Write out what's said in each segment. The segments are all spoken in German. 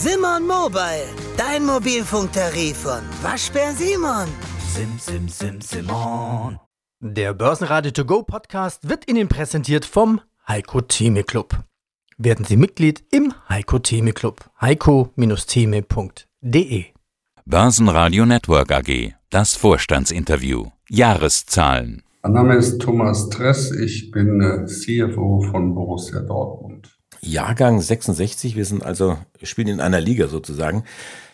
Simon Mobile, dein Mobilfunktarif von Waschbär Simon. Sim, sim, sim, Simon. Der Börsenradio To Go Podcast wird Ihnen präsentiert vom Heiko Theme Club. Werden Sie Mitglied im Heiko Theme Club. heiko-theme.de Börsenradio Network AG. Das Vorstandsinterview. Jahreszahlen. Mein Name ist Thomas Tress. Ich bin äh, CFO von Borussia Dortmund. Jahrgang 66. Wir sind also, spielen in einer Liga sozusagen.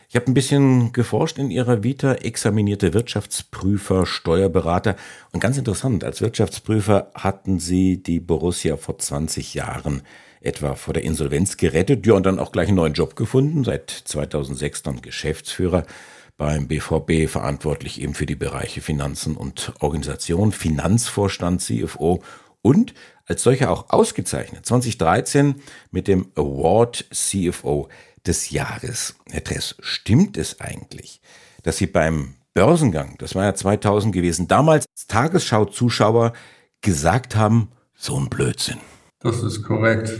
Ich habe ein bisschen geforscht in Ihrer Vita, examinierte Wirtschaftsprüfer, Steuerberater. Und ganz interessant, als Wirtschaftsprüfer hatten Sie die Borussia vor 20 Jahren etwa vor der Insolvenz gerettet. Ja, und dann auch gleich einen neuen Job gefunden. Seit 2006 dann Geschäftsführer beim BVB, verantwortlich eben für die Bereiche Finanzen und Organisation, Finanzvorstand, CFO und als solcher auch ausgezeichnet. 2013 mit dem Award CFO des Jahres. Herr Tress, stimmt es eigentlich, dass Sie beim Börsengang, das war ja 2000 gewesen, damals als Tagesschau-Zuschauer gesagt haben, so ein Blödsinn? Das ist korrekt.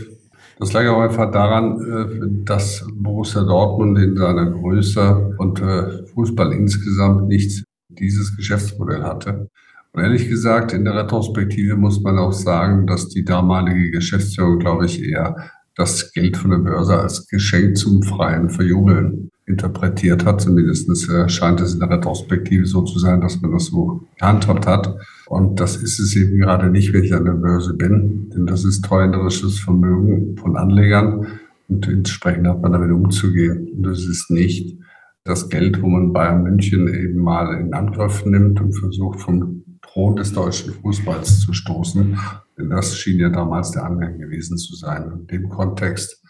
Das lag auch einfach daran, äh, dass Borussia Dortmund in seiner Größe und äh, Fußball insgesamt nicht dieses Geschäftsmodell hatte. Und ehrlich gesagt, in der Retrospektive muss man auch sagen, dass die damalige Geschäftsführung, glaube ich, eher das Geld von der Börse als Geschenk zum freien Verjubeln interpretiert hat. Zumindest äh, scheint es in der Retrospektive so zu sein, dass man das so gehandhabt hat. Und das ist es eben gerade nicht, wenn ich an der Börse bin, denn das ist treuhänderisches Vermögen von Anlegern und entsprechend hat man damit umzugehen. Und das ist nicht das Geld, wo man Bayern München eben mal in Angriff nimmt und versucht, vom Thron des deutschen Fußballs zu stoßen. Denn das schien ja damals der Angang gewesen zu sein. In dem Kontext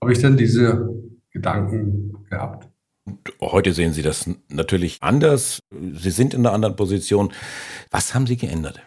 habe ich dann diese Gedanken gehabt. Heute sehen Sie das natürlich anders. Sie sind in einer anderen Position. Was haben Sie geändert?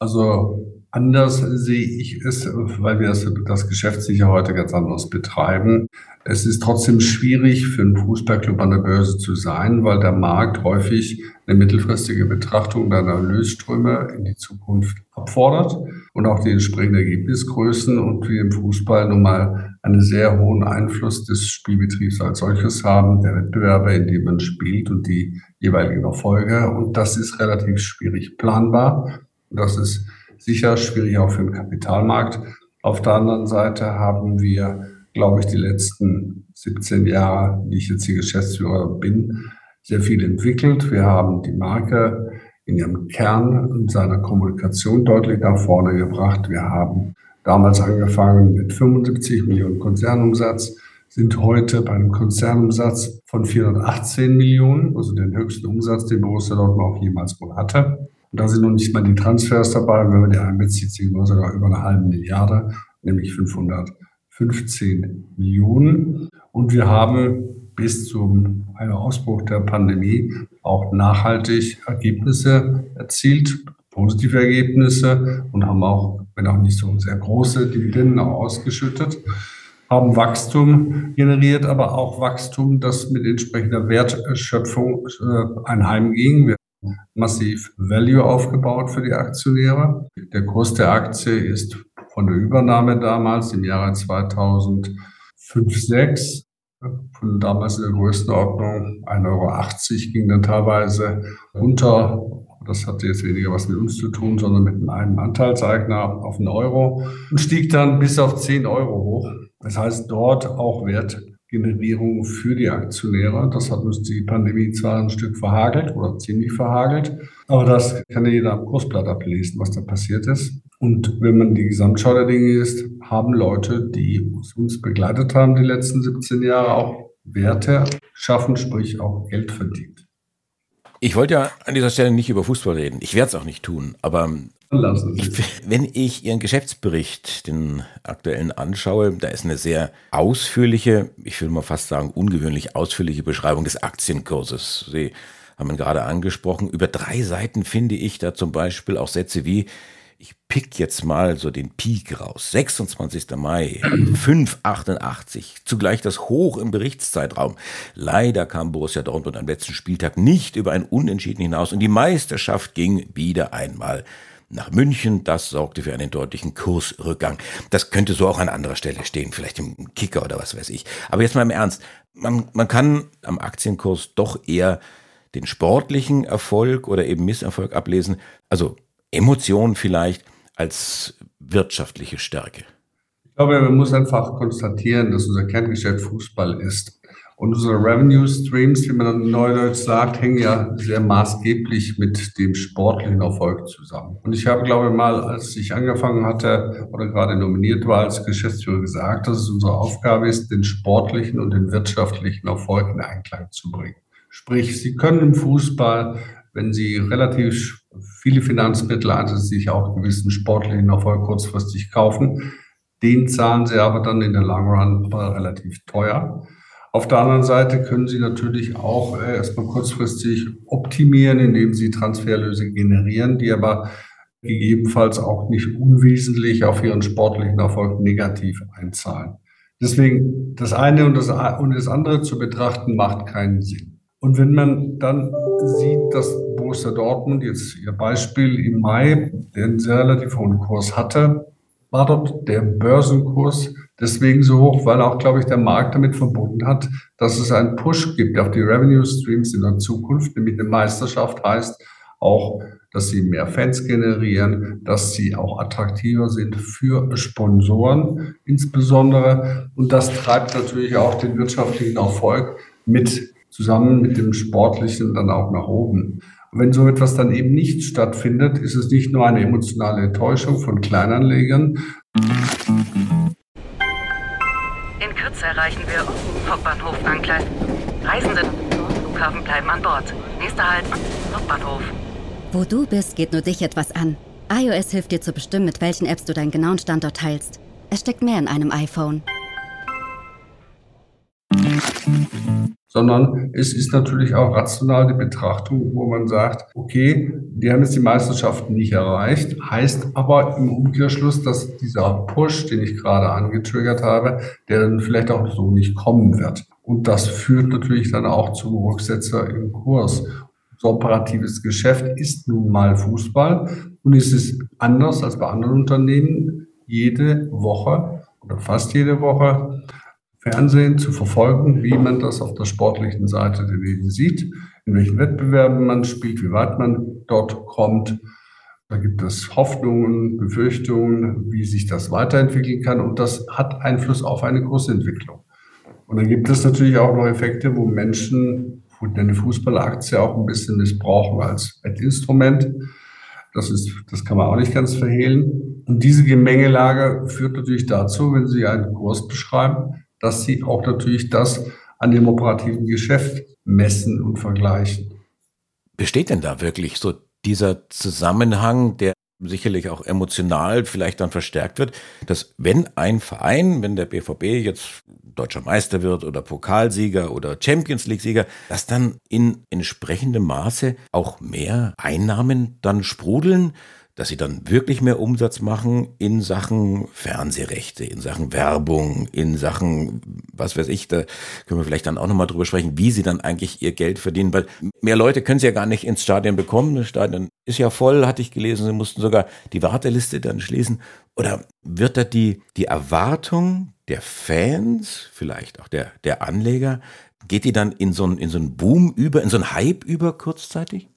Also anders sehe ich es, weil wir das, das Geschäft sicher heute ganz anders betreiben. Es ist trotzdem schwierig für einen Fußballclub an der Börse zu sein, weil der Markt häufig eine mittelfristige Betrachtung der Erlösströme in die Zukunft abfordert und auch die entsprechenden Ergebnisgrößen und wir im Fußball nun mal einen sehr hohen Einfluss des Spielbetriebs als solches haben, der Wettbewerbe, in dem man spielt und die jeweiligen Erfolge. Und das ist relativ schwierig planbar. Das ist sicher schwierig auch für den Kapitalmarkt. Auf der anderen Seite haben wir, glaube ich, die letzten 17 Jahre, die ich jetzt hier Geschäftsführer bin, sehr viel entwickelt. Wir haben die Marke in ihrem Kern und seiner Kommunikation deutlich nach vorne gebracht. Wir haben damals angefangen mit 75 Millionen Konzernumsatz, sind heute bei einem Konzernumsatz von 418 Millionen, also den höchsten Umsatz, den Borussia Dortmund auch jemals wohl hatte. Und da sind noch nicht mal die Transfers dabei. Wenn man die einbezieht, sind wir sogar über eine halbe Milliarde, nämlich 515 Millionen. Und wir haben bis zum Ausbruch der Pandemie auch nachhaltig Ergebnisse erzielt, positive Ergebnisse und haben auch, wenn auch nicht so sehr große Dividenden ausgeschüttet, haben Wachstum generiert, aber auch Wachstum, das mit entsprechender Wertschöpfung äh, einheimging. Wir massiv Value aufgebaut für die Aktionäre. Der Kurs der Aktie ist von der Übernahme damals im Jahre 2005, 6 von damals in der Größenordnung 1,80 Euro ging dann teilweise runter. Das hatte jetzt weniger was mit uns zu tun, sondern mit einem Anteilseigner auf einen Euro und stieg dann bis auf 10 Euro hoch. Das heißt, dort auch Wert Generierung für die Aktionäre. Das hat uns die Pandemie zwar ein Stück verhagelt oder ziemlich verhagelt, aber das kann ja jeder am Großblatt ablesen, was da passiert ist. Und wenn man die Gesamtschau der Dinge ist, haben Leute, die uns begleitet haben die letzten 17 Jahre, auch Werte schaffen, sprich auch Geld verdient. Ich wollte ja an dieser Stelle nicht über Fußball reden. Ich werde es auch nicht tun. Aber ich, wenn ich Ihren Geschäftsbericht, den aktuellen, anschaue, da ist eine sehr ausführliche, ich will mal fast sagen ungewöhnlich ausführliche Beschreibung des Aktienkurses. Sie haben ihn gerade angesprochen. Über drei Seiten finde ich da zum Beispiel auch Sätze wie ich pick jetzt mal so den Peak raus. 26. Mai, 588, zugleich das Hoch im Berichtszeitraum. Leider kam Borussia Dortmund am letzten Spieltag nicht über ein Unentschieden hinaus und die Meisterschaft ging wieder einmal nach München. Das sorgte für einen deutlichen Kursrückgang. Das könnte so auch an anderer Stelle stehen, vielleicht im Kicker oder was weiß ich. Aber jetzt mal im Ernst. Man, man kann am Aktienkurs doch eher den sportlichen Erfolg oder eben Misserfolg ablesen. Also Emotionen vielleicht als wirtschaftliche Stärke. Ich glaube, man muss einfach konstatieren, dass unser Kerngeschäft Fußball ist. Und unsere Revenue Streams, wie man dann neudeutsch sagt, hängen ja sehr maßgeblich mit dem sportlichen Erfolg zusammen. Und ich habe, glaube ich, mal, als ich angefangen hatte oder gerade nominiert war als Geschäftsführer, gesagt, dass es unsere Aufgabe ist, den sportlichen und den wirtschaftlichen Erfolg in Einklang zu bringen. Sprich, Sie können im Fußball, wenn Sie relativ viele Finanzmittel sich auch gewissen sportlichen Erfolg kurzfristig kaufen. Den zahlen Sie aber dann in der Long Run relativ teuer. Auf der anderen Seite können Sie natürlich auch äh, erstmal kurzfristig optimieren, indem Sie Transferlöse generieren, die aber gegebenenfalls auch nicht unwesentlich auf Ihren sportlichen Erfolg negativ einzahlen. Deswegen das eine und das, und das andere zu betrachten macht keinen Sinn. Und wenn man dann sieht, dass Borussia Dortmund jetzt ihr Beispiel im Mai, den sehr relativ hohen Kurs hatte, war dort der Börsenkurs deswegen so hoch, weil auch, glaube ich, der Markt damit verbunden hat, dass es einen Push gibt auf die Revenue Streams in der Zukunft, nämlich eine Meisterschaft heißt auch, dass sie mehr Fans generieren, dass sie auch attraktiver sind für Sponsoren insbesondere. Und das treibt natürlich auch den wirtschaftlichen Erfolg mit zusammen mit dem sportlichen dann auch nach oben. Und wenn so etwas dann eben nicht stattfindet, ist es nicht nur eine emotionale Enttäuschung von Kleinanlegern, in Kürze erreichen wir Hauptbahnhof Angleis. Reisende Flughafen bleiben an Bord. Nächster Halt, Hauptbahnhof. Wo du bist, geht nur dich etwas an. iOS hilft dir zu bestimmen, mit welchen Apps du deinen genauen Standort teilst. Es steckt mehr in einem iPhone. Sondern es ist natürlich auch rational die Betrachtung, wo man sagt, okay, die haben jetzt die Meisterschaften nicht erreicht, heißt aber im Umkehrschluss, dass dieser Push, den ich gerade angetriggert habe, der dann vielleicht auch so nicht kommen wird. Und das führt natürlich dann auch zum Rücksetzer im Kurs. So operatives Geschäft ist nun mal Fußball und es ist anders als bei anderen Unternehmen jede Woche oder fast jede Woche Fernsehen zu verfolgen, wie man das auf der sportlichen Seite der Leben sieht, in welchen Wettbewerben man spielt, wie weit man dort kommt. Da gibt es Hoffnungen, Befürchtungen, wie sich das weiterentwickeln kann. Und das hat Einfluss auf eine Kursentwicklung. Und dann gibt es natürlich auch noch Effekte, wo Menschen eine Fußballaktie auch ein bisschen missbrauchen als Wettinstrument. Das, ist, das kann man auch nicht ganz verhehlen. Und diese Gemengelage führt natürlich dazu, wenn Sie einen Kurs beschreiben, dass sie auch natürlich das an dem operativen Geschäft messen und vergleichen. Besteht denn da wirklich so dieser Zusammenhang, der sicherlich auch emotional vielleicht dann verstärkt wird, dass wenn ein Verein, wenn der BVB jetzt deutscher Meister wird oder Pokalsieger oder Champions League Sieger, dass dann in entsprechendem Maße auch mehr Einnahmen dann sprudeln, dass sie dann wirklich mehr Umsatz machen in Sachen Fernsehrechte, in Sachen Werbung, in Sachen, was weiß ich, da können wir vielleicht dann auch nochmal drüber sprechen, wie sie dann eigentlich ihr Geld verdienen, weil mehr Leute können sie ja gar nicht ins Stadion bekommen. Das Stadion ist ja voll, hatte ich gelesen, sie mussten sogar die Warteliste dann schließen. Oder wird da die, die Erwartung der Fans, vielleicht auch der, der Anleger, geht die dann in so einen, in so einen Boom über, in so einen Hype über kurzzeitig?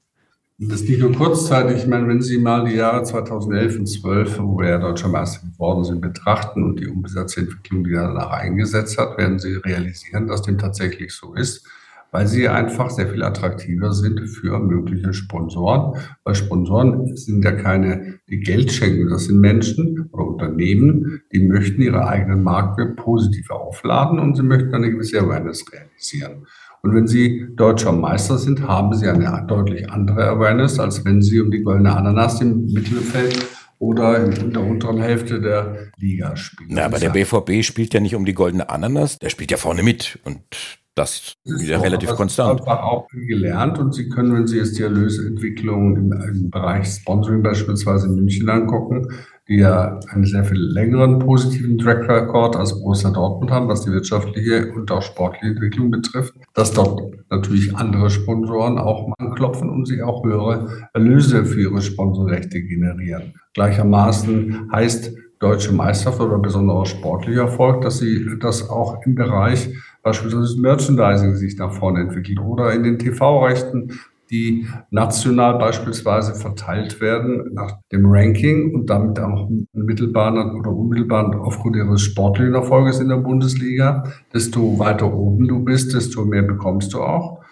Das nicht nur kurzzeitig. Ich meine, wenn Sie mal die Jahre 2011 und 12, wo wir ja Deutscher Meister geworden sind, betrachten und die Umsatzentwicklung, die danach eingesetzt hat, werden Sie realisieren, dass dem tatsächlich so ist, weil sie einfach sehr viel attraktiver sind für mögliche Sponsoren. Weil Sponsoren sind ja keine, die Geld schenken. Das sind Menschen oder Unternehmen, die möchten ihre eigenen Marke positiv aufladen und sie möchten eine gewisse Awareness realisieren. Und wenn Sie deutscher Meister sind, haben Sie eine deutlich andere Awareness, als wenn Sie um die goldene Ananas im Mittelfeld oder in der unteren Hälfte der Liga spielen. Na, aber der BVB spielt ja nicht um die goldene Ananas, der spielt ja vorne mit. Und das ist ja relativ das konstant. Ich habe auch gelernt und Sie können, wenn Sie jetzt die Erlösentwicklung im, im, Bereich Sponsoring beispielsweise in München angucken, die ja einen sehr viel längeren positiven Track Record als Borussia Dortmund haben, was die wirtschaftliche und auch sportliche Entwicklung betrifft, dass dort natürlich andere Sponsoren auch anklopfen und sie auch höhere Erlöse für ihre Sponsorrechte generieren. Gleichermaßen heißt deutsche Meisterschaft oder besonderer sportlicher Erfolg, dass sie das auch im Bereich beispielsweise Merchandising sich nach vorne entwickelt oder in den TV-Rechten die national beispielsweise verteilt werden nach dem Ranking und damit auch mittelbar oder unmittelbar aufgrund ihres sportlichen Erfolges in der Bundesliga. Desto weiter oben du bist, desto mehr bekommst du auch.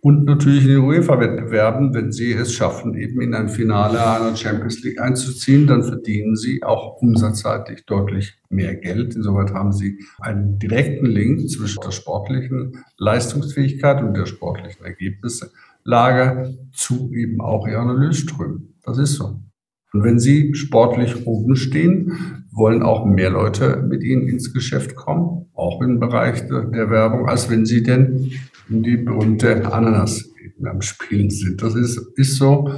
Und natürlich in den UEFA-Wettbewerben, wenn sie es schaffen, eben in ein Finale einer Champions League einzuziehen, dann verdienen sie auch umsatzseitig deutlich mehr Geld. Insoweit haben sie einen direkten Link zwischen der sportlichen Leistungsfähigkeit und der sportlichen Ergebnisse Lager zu eben auch ihren Erlösströmen. Das ist so. Und wenn Sie sportlich oben stehen, wollen auch mehr Leute mit Ihnen ins Geschäft kommen, auch im Bereich der Werbung, als wenn Sie denn in die berühmte Ananas am Spielen sind. Das ist, ist so.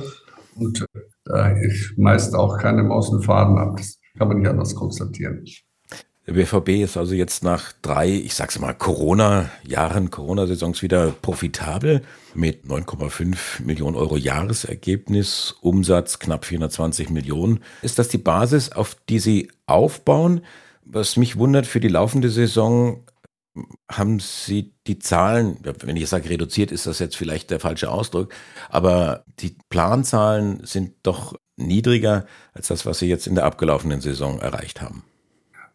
Und äh, da ist meist auch keine Maus und Faden ab. Das kann man nicht anders konstatieren. BVB ist also jetzt nach drei, ich sag's mal, Corona-Jahren, Corona-Saisons wieder profitabel mit 9,5 Millionen Euro Jahresergebnis, Umsatz knapp 420 Millionen. Ist das die Basis, auf die Sie aufbauen? Was mich wundert für die laufende Saison, haben Sie die Zahlen, wenn ich sage reduziert, ist das jetzt vielleicht der falsche Ausdruck, aber die Planzahlen sind doch niedriger als das, was Sie jetzt in der abgelaufenen Saison erreicht haben.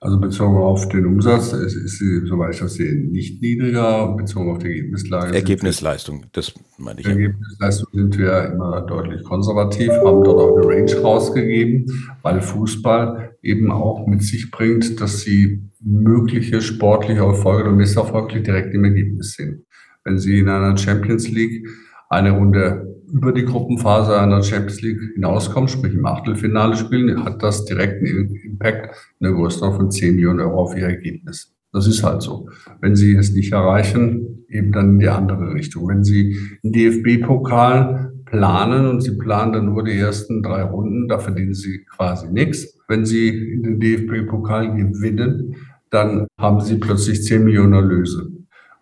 Also bezogen auf den Umsatz ist, ist sie, soweit ich das sehe, nicht niedriger. Bezogen auf die Ergebnislage. Ergebnisleistung, das meine ich. Ergebnisleistung sind wir immer deutlich konservativ, haben dort auch eine Range rausgegeben, weil Fußball eben auch mit sich bringt, dass sie mögliche sportliche Erfolge oder Misserfolge direkt im Ergebnis sehen. Wenn Sie in einer Champions League eine Runde über die Gruppenphase einer Champions League hinauskommen, sprich im Achtelfinale spielen, hat das direkten Impact in der Größenordnung von 10 Millionen Euro auf ihr Ergebnis. Das ist halt so. Wenn Sie es nicht erreichen, eben dann in die andere Richtung. Wenn Sie einen DFB-Pokal planen und Sie planen dann nur die ersten drei Runden, da verdienen Sie quasi nichts. Wenn Sie in den DFB-Pokal gewinnen, dann haben Sie plötzlich 10 Millionen Erlöse.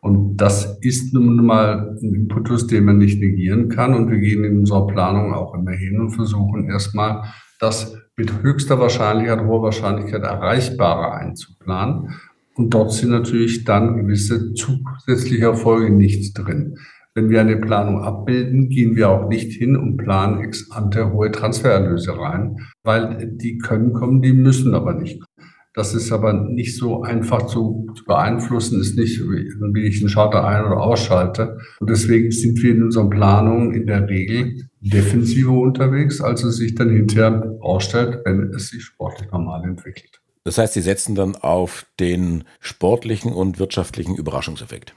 Und das ist nun mal ein Impetus, den man nicht negieren kann. Und wir gehen in unserer Planung auch immer hin und versuchen erstmal, das mit höchster Wahrscheinlichkeit, hoher Wahrscheinlichkeit erreichbarer einzuplanen. Und dort sind natürlich dann gewisse zusätzliche Erfolge nicht drin. Wenn wir eine Planung abbilden, gehen wir auch nicht hin und planen ex ante hohe Transfererlöse rein, weil die können kommen, die müssen aber nicht kommen. Das ist aber nicht so einfach zu, zu beeinflussen, ist nicht, wie ich einen Schalter ein- oder ausschalte. Und deswegen sind wir in unseren Planungen in der Regel defensiver unterwegs, als es sich dann hinterher ausstellt, wenn es sich sportlich normal entwickelt. Das heißt, Sie setzen dann auf den sportlichen und wirtschaftlichen Überraschungseffekt.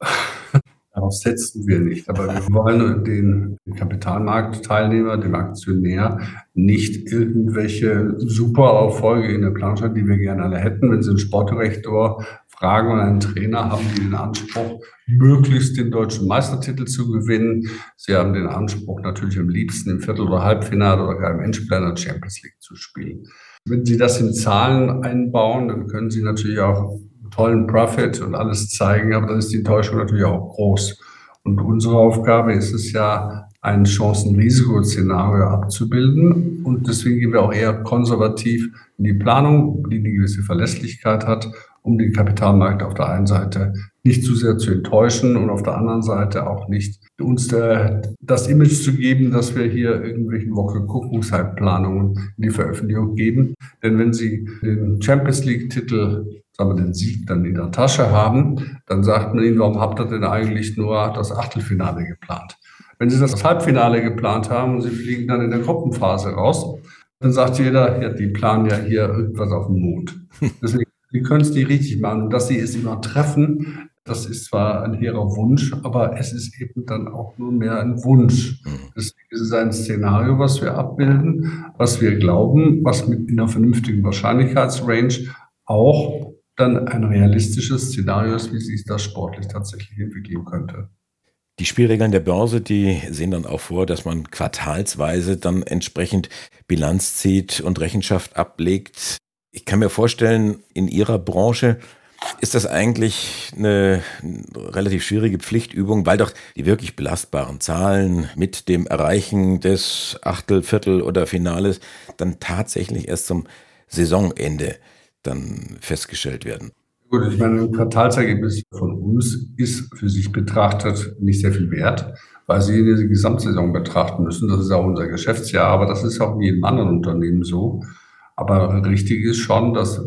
Darauf setzen wir nicht. Aber wir wollen den Kapitalmarktteilnehmer, dem Aktionär, nicht irgendwelche super Erfolge in der Planung, die wir gerne alle hätten. Wenn Sie einen Sportdirektor fragen und einen Trainer haben, die den Anspruch, möglichst den deutschen Meistertitel zu gewinnen. Sie haben den Anspruch, natürlich am liebsten im Viertel- oder Halbfinale oder gar im Endspiel der Champions League zu spielen. Wenn Sie das in Zahlen einbauen, dann können Sie natürlich auch tollen Profit und alles zeigen, aber dann ist die Enttäuschung natürlich auch groß. Und unsere Aufgabe ist es ja, ein Chancen-Risiko-Szenario abzubilden. Und deswegen gehen wir auch eher konservativ in die Planung, die eine gewisse Verlässlichkeit hat, um den Kapitalmarkt auf der einen Seite nicht zu sehr zu enttäuschen und auf der anderen Seite auch nicht uns der, das Image zu geben, dass wir hier irgendwelchen Woche-Guckungszeitplanungen in die Veröffentlichung geben. Denn wenn Sie den Champions League-Titel sagen wir, den Sieg dann in der Tasche haben, dann sagt man ihnen, warum habt ihr denn eigentlich nur das Achtelfinale geplant? Wenn Sie das Halbfinale geplant haben und Sie fliegen dann in der Gruppenphase raus, dann sagt jeder, ja, die planen ja hier irgendwas auf dem Mond. Deswegen, Sie können es nicht richtig machen. Und dass Sie es immer treffen, das ist zwar ein hehrer Wunsch, aber es ist eben dann auch nur mehr ein Wunsch. Deswegen ist es ein Szenario, was wir abbilden, was wir glauben, was mit einer vernünftigen Wahrscheinlichkeitsrange auch dann ein realistisches Szenario ist, wie sich das sportlich tatsächlich entwickeln könnte. Die Spielregeln der Börse, die sehen dann auch vor, dass man quartalsweise dann entsprechend Bilanz zieht und Rechenschaft ablegt. Ich kann mir vorstellen, in Ihrer Branche ist das eigentlich eine relativ schwierige Pflichtübung, weil doch die wirklich belastbaren Zahlen mit dem Erreichen des Achtel, Viertel oder Finales dann tatsächlich erst zum Saisonende dann festgestellt werden. Gut, ich meine, ein Quartalsergebnis von uns ist für sich betrachtet nicht sehr viel wert, weil Sie die Gesamtsaison betrachten müssen. Das ist auch unser Geschäftsjahr, aber das ist auch in jedem anderen Unternehmen so. Aber richtig ist schon, dass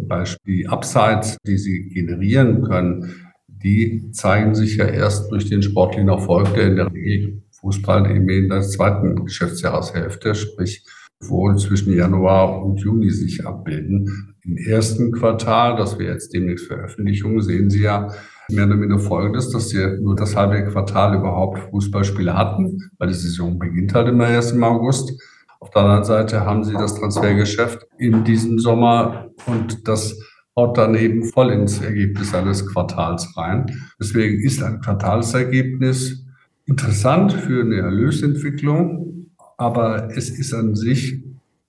die Upsides, die Sie generieren können, die zeigen sich ja erst durch den sportlichen Erfolg, der in der Regel Fußball eben in der zweiten Geschäftsjahreshälfte, sprich wo zwischen Januar und Juni sich abbilden. Im ersten Quartal, das wir jetzt demnächst Veröffentlichungen, sehen Sie ja mehr oder minder Folgendes, dass wir nur das halbe Quartal überhaupt Fußballspiele hatten, weil die Saison beginnt halt immer erst im August. Auf der anderen Seite haben Sie das Transfergeschäft in diesem Sommer und das haut dann eben voll ins Ergebnis eines Quartals rein. Deswegen ist ein Quartalsergebnis interessant für eine Erlösentwicklung, aber es ist an sich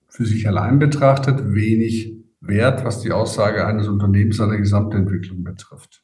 für sich allein betrachtet wenig wert, was die Aussage eines Unternehmens an der Gesamtentwicklung betrifft.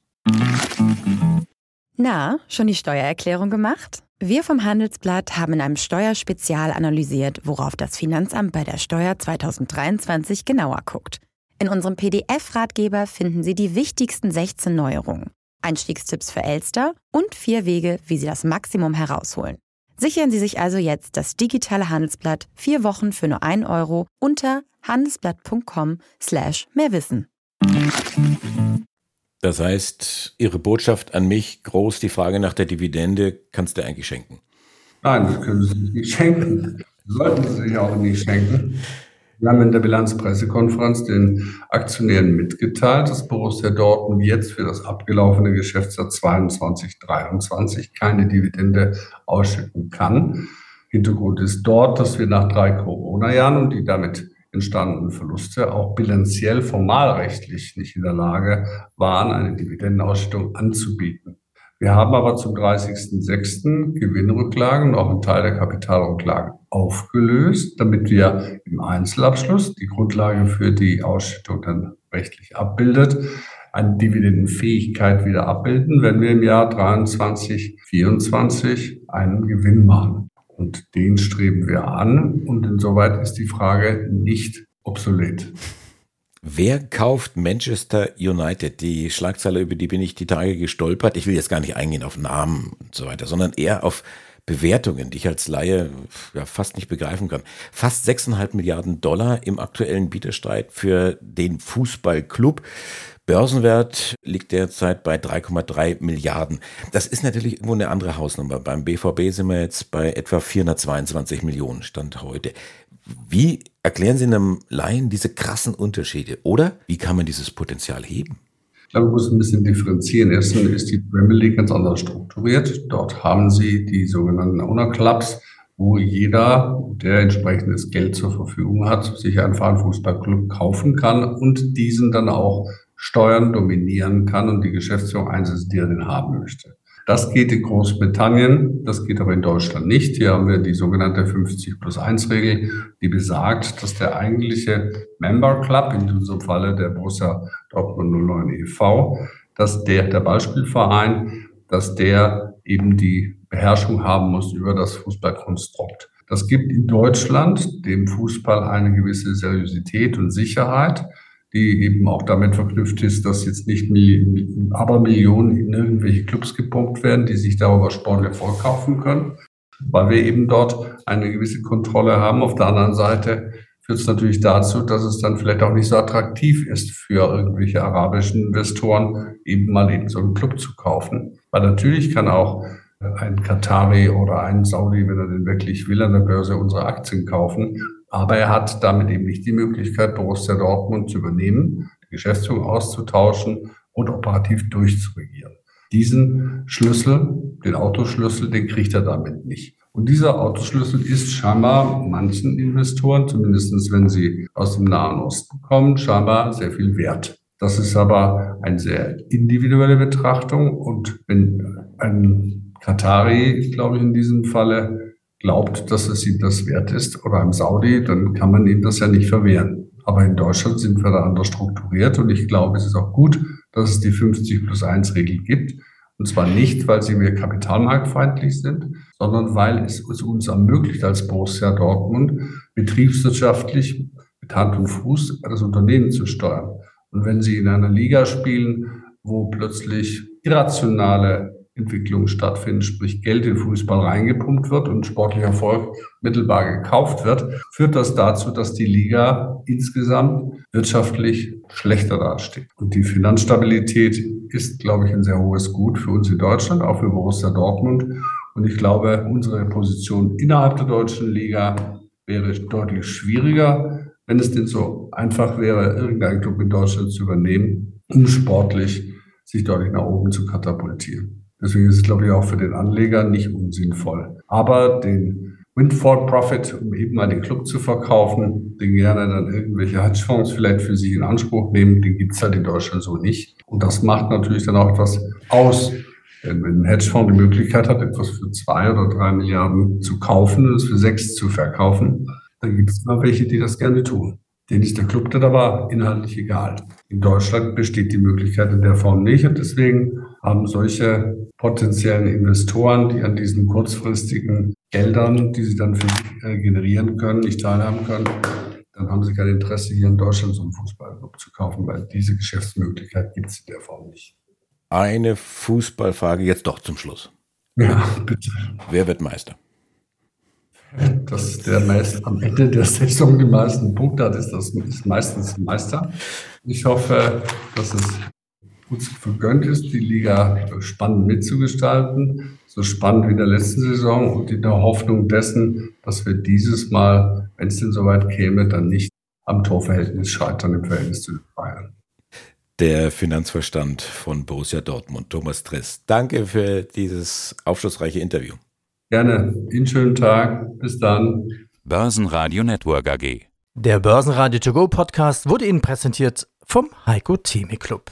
Na, schon die Steuererklärung gemacht? Wir vom Handelsblatt haben in einem Steuerspezial analysiert, worauf das Finanzamt bei der Steuer 2023 genauer guckt. In unserem PDF-Ratgeber finden Sie die wichtigsten 16 Neuerungen, Einstiegstipps für Elster und vier Wege, wie Sie das Maximum herausholen. Sichern Sie sich also jetzt das digitale Handelsblatt vier Wochen für nur 1 Euro unter handelsblatt.com slash mehrwissen. Das heißt, Ihre Botschaft an mich, groß die Frage nach der Dividende, kannst du eigentlich schenken? Nein, das können Sie sich nicht schenken. Sollten Sie sich auch nicht schenken. Wir haben in der Bilanzpressekonferenz den Aktionären mitgeteilt, dass Borussia Dortmund jetzt für das abgelaufene Geschäftsjahr 22, 23 keine Dividende ausschütten kann. Hintergrund ist dort, dass wir nach drei Corona-Jahren und die damit entstandenen Verluste auch bilanziell formalrechtlich nicht in der Lage waren, eine Dividendenausschüttung anzubieten. Wir haben aber zum 30.06. Gewinnrücklagen und auch einen Teil der Kapitalrücklagen aufgelöst, damit wir im Einzelabschluss die Grundlage für die Ausschüttung dann rechtlich abbildet, eine Dividendenfähigkeit wieder abbilden, wenn wir im Jahr 23, 24 einen Gewinn machen. Und den streben wir an und insoweit ist die Frage nicht obsolet. Wer kauft Manchester United? Die Schlagzeile, über die bin ich die Tage gestolpert. Ich will jetzt gar nicht eingehen auf Namen und so weiter, sondern eher auf Bewertungen, die ich als Laie ja, fast nicht begreifen kann. Fast 6,5 Milliarden Dollar im aktuellen Bieterstreit für den Fußballclub. Börsenwert liegt derzeit bei 3,3 Milliarden. Das ist natürlich irgendwo eine andere Hausnummer. Beim BVB sind wir jetzt bei etwa 422 Millionen Stand heute. Wie erklären Sie einem Laien diese krassen Unterschiede? Oder wie kann man dieses Potenzial heben? Ich glaube, man muss ein bisschen differenzieren. Erstens ist die Premier League ganz anders strukturiert. Dort haben Sie die sogenannten Owner Clubs, wo jeder, der entsprechendes Geld zur Verfügung hat, sich einen Fußballclub kaufen kann und diesen dann auch steuern, dominieren kann und die Geschäftsführung einsetzen, die er denn haben möchte. Das geht in Großbritannien, das geht aber in Deutschland nicht. Hier haben wir die sogenannte 50 plus 1 Regel, die besagt, dass der eigentliche Member Club, in diesem Falle der Borussia Dortmund 09 e.V., dass der, der Beispielverein, dass der eben die Beherrschung haben muss über das Fußballkonstrukt. Das gibt in Deutschland dem Fußball eine gewisse Seriosität und Sicherheit die eben auch damit verknüpft ist, dass jetzt nicht aber Millionen in irgendwelche Clubs gepumpt werden, die sich darüber sportlich vorkaufen können, weil wir eben dort eine gewisse Kontrolle haben. Auf der anderen Seite führt es natürlich dazu, dass es dann vielleicht auch nicht so attraktiv ist für irgendwelche arabischen Investoren, eben mal eben so einen Club zu kaufen. Weil natürlich kann auch ein Katari oder ein Saudi, wenn er denn wirklich will, an der Börse unsere Aktien kaufen. Aber er hat damit eben nicht die Möglichkeit, Borussia Dortmund zu übernehmen, die Geschäftsführung auszutauschen und operativ durchzuregieren. Diesen Schlüssel, den Autoschlüssel, den kriegt er damit nicht. Und dieser Autoschlüssel ist scheinbar manchen Investoren, zumindest wenn sie aus dem Nahen Osten kommen, scheinbar sehr viel wert. Das ist aber eine sehr individuelle Betrachtung. Und wenn ein Katari, glaube ich, in diesem Falle glaubt, dass es ihm das wert ist, oder einem Saudi, dann kann man ihm das ja nicht verwehren. Aber in Deutschland sind wir da anders strukturiert und ich glaube, es ist auch gut, dass es die 50 plus 1 Regel gibt. Und zwar nicht, weil sie mir kapitalmarktfeindlich sind, sondern weil es uns ermöglicht, als Borussia Dortmund betriebswirtschaftlich mit Hand und Fuß das Unternehmen zu steuern. Und wenn Sie in einer Liga spielen, wo plötzlich irrationale Entwicklungen stattfinden, sprich Geld in Fußball reingepumpt wird und sportlicher Erfolg mittelbar gekauft wird, führt das dazu, dass die Liga insgesamt wirtschaftlich schlechter dasteht. Und die Finanzstabilität ist, glaube ich, ein sehr hohes Gut für uns in Deutschland, auch für Borussia Dortmund. Und ich glaube, unsere Position innerhalb der deutschen Liga wäre deutlich schwieriger, wenn es denn so einfach wäre, irgendeinen Club in Deutschland zu übernehmen, um sportlich sich deutlich nach oben zu katapultieren. Deswegen ist es, glaube ich, auch für den Anleger nicht unsinnvoll. Aber den Windfall Profit, um eben mal den Club zu verkaufen, den gerne dann irgendwelche Hedgefonds vielleicht für sich in Anspruch nehmen, den gibt es halt in Deutschland so nicht. Und das macht natürlich dann auch etwas aus. Denn wenn ein Hedgefonds die Möglichkeit hat, etwas für zwei oder drei Milliarden zu kaufen und es für sechs zu verkaufen, dann gibt es immer welche, die das gerne tun. Denen ist der Club dann aber inhaltlich egal. In Deutschland besteht die Möglichkeit in der Form nicht und deswegen haben solche potenziellen Investoren, die an diesen kurzfristigen Geldern, die sie dann für sich äh, generieren können, nicht teilhaben können, dann haben sie kein Interesse, hier in Deutschland so einen Fußballclub zu kaufen, weil diese Geschäftsmöglichkeit gibt es in der Form nicht. Eine Fußballfrage jetzt doch zum Schluss. Ja, bitte. Wer wird Meister? dass der meist am Ende der Saison die meisten Punkte hat, ist das ist meistens Meister. Ich hoffe, dass es uns vergönnt ist, die Liga spannend mitzugestalten, so spannend wie in der letzten Saison und in der Hoffnung dessen, dass wir dieses Mal, wenn es denn soweit käme, dann nicht am Torverhältnis scheitern im Verhältnis zu Bayern. Der Finanzverstand von Borussia Dortmund, Thomas Triss. Danke für dieses aufschlussreiche Interview. Gerne. Ihnen schönen Tag. Bis dann. Börsenradio Network AG. Der Börsenradio To Go Podcast wurde Ihnen präsentiert vom Heiko Theme Club.